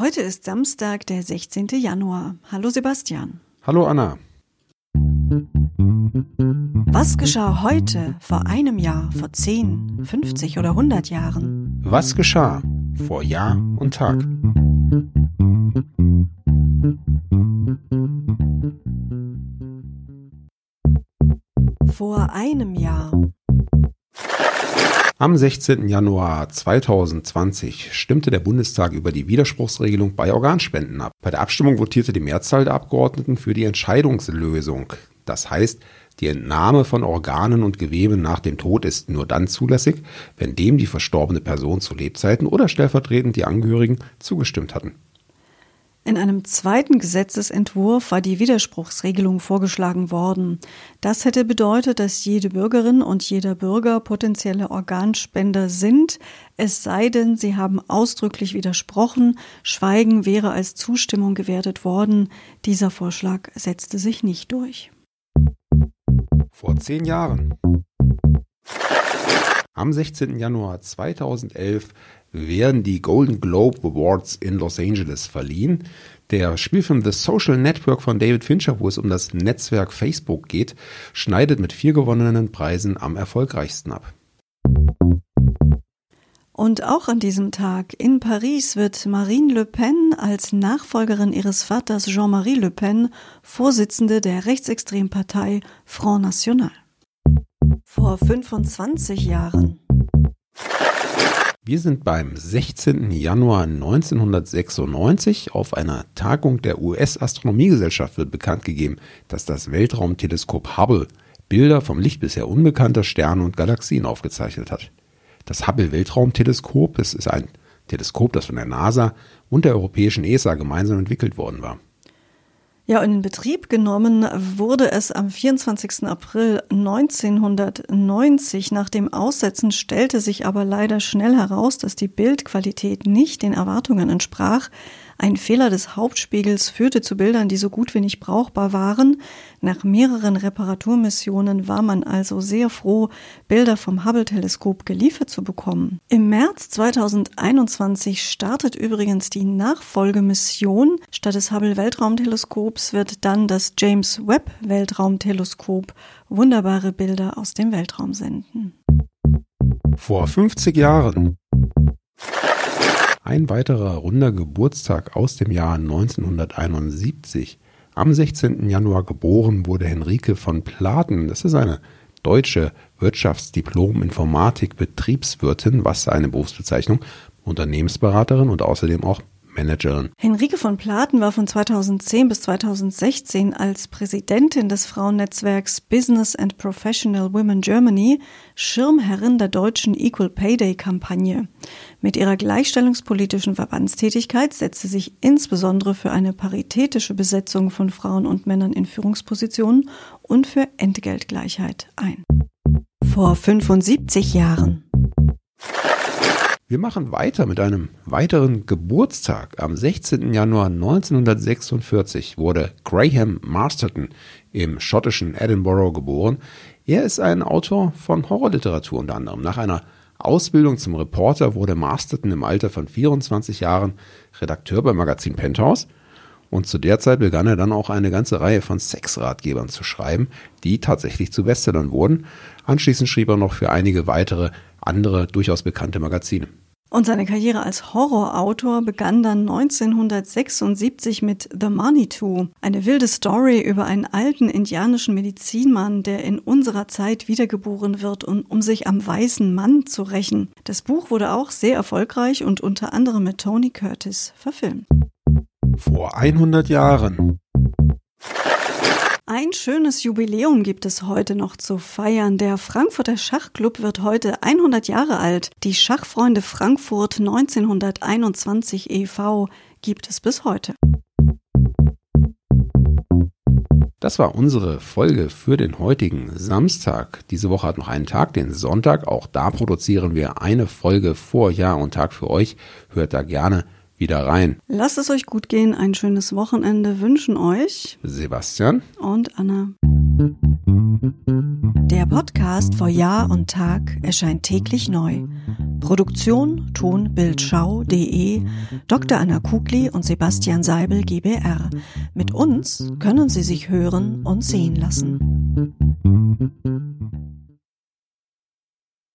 Heute ist Samstag, der 16. Januar. Hallo Sebastian. Hallo Anna. Was geschah heute, vor einem Jahr, vor 10, 50 oder 100 Jahren? Was geschah vor Jahr und Tag? Vor einem Jahr. Am 16. Januar 2020 stimmte der Bundestag über die Widerspruchsregelung bei Organspenden ab. Bei der Abstimmung votierte die Mehrzahl der Abgeordneten für die Entscheidungslösung. Das heißt, die Entnahme von Organen und Geweben nach dem Tod ist nur dann zulässig, wenn dem die verstorbene Person zu Lebzeiten oder stellvertretend die Angehörigen zugestimmt hatten. In einem zweiten Gesetzesentwurf war die Widerspruchsregelung vorgeschlagen worden. Das hätte bedeutet, dass jede Bürgerin und jeder Bürger potenzielle Organspender sind, es sei denn, sie haben ausdrücklich widersprochen, Schweigen wäre als Zustimmung gewertet worden. Dieser Vorschlag setzte sich nicht durch. Vor zehn Jahren. Am 16. Januar 2011 werden die Golden Globe Awards in Los Angeles verliehen. Der Spielfilm The Social Network von David Fincher, wo es um das Netzwerk Facebook geht, schneidet mit vier gewonnenen Preisen am erfolgreichsten ab. Und auch an diesem Tag in Paris wird Marine Le Pen als Nachfolgerin ihres Vaters Jean-Marie Le Pen Vorsitzende der Rechtsextrempartei Front National. Vor 25 Jahren. Wir sind beim 16. Januar 1996 auf einer Tagung der US-Astronomiegesellschaft wird bekannt gegeben, dass das Weltraumteleskop Hubble Bilder vom Licht bisher unbekannter Sterne und Galaxien aufgezeichnet hat. Das Hubble Weltraumteleskop ist ein Teleskop, das von der NASA und der europäischen ESA gemeinsam entwickelt worden war. Ja, in Betrieb genommen wurde es am 24. April 1990. Nach dem Aussetzen stellte sich aber leider schnell heraus, dass die Bildqualität nicht den Erwartungen entsprach. Ein Fehler des Hauptspiegels führte zu Bildern, die so gut wie nicht brauchbar waren. Nach mehreren Reparaturmissionen war man also sehr froh, Bilder vom Hubble-Teleskop geliefert zu bekommen. Im März 2021 startet übrigens die Nachfolgemission. Statt des Hubble-Weltraumteleskops wird dann das James Webb-Weltraumteleskop wunderbare Bilder aus dem Weltraum senden. Vor 50 Jahren ein weiterer runder Geburtstag aus dem Jahr 1971. Am 16. Januar geboren wurde Henrike von Platen. Das ist eine deutsche Wirtschaftsdiplom-Informatik-Betriebswirtin, was eine Berufsbezeichnung, Unternehmensberaterin und außerdem auch Managerin. Henrike von Platen war von 2010 bis 2016 als Präsidentin des Frauennetzwerks Business and Professional Women Germany Schirmherrin der deutschen Equal Pay Day Kampagne. Mit ihrer gleichstellungspolitischen Verbandstätigkeit setzt sie sich insbesondere für eine paritätische Besetzung von Frauen und Männern in Führungspositionen und für Entgeltgleichheit ein. Vor 75 Jahren. Wir machen weiter mit einem weiteren Geburtstag. Am 16. Januar 1946 wurde Graham Masterton im schottischen Edinburgh geboren. Er ist ein Autor von Horrorliteratur unter anderem. Nach einer Ausbildung zum Reporter wurde Masterton im Alter von 24 Jahren Redakteur beim Magazin Penthouse. Und zu der Zeit begann er dann auch eine ganze Reihe von Sexratgebern zu schreiben, die tatsächlich zu Bestsellern wurden. Anschließend schrieb er noch für einige weitere andere durchaus bekannte Magazine. Und seine Karriere als Horrorautor begann dann 1976 mit The Money Two, eine wilde Story über einen alten indianischen Medizinmann, der in unserer Zeit wiedergeboren wird, um, um sich am weißen Mann zu rächen. Das Buch wurde auch sehr erfolgreich und unter anderem mit Tony Curtis verfilmt. Vor 100 Jahren ein schönes Jubiläum gibt es heute noch zu feiern. Der Frankfurter Schachclub wird heute 100 Jahre alt. Die Schachfreunde Frankfurt 1921 e.V. gibt es bis heute. Das war unsere Folge für den heutigen Samstag. Diese Woche hat noch einen Tag, den Sonntag. Auch da produzieren wir eine Folge vor Jahr und Tag für euch. Hört da gerne wieder rein. Lasst es euch gut gehen. Ein schönes Wochenende wünschen euch Sebastian und Anna. Der Podcast vor Jahr und Tag erscheint täglich neu Produktion tonbildschau.de Dr. Anna Kugli und Sebastian Seibel GBR. Mit uns können Sie sich hören und sehen lassen.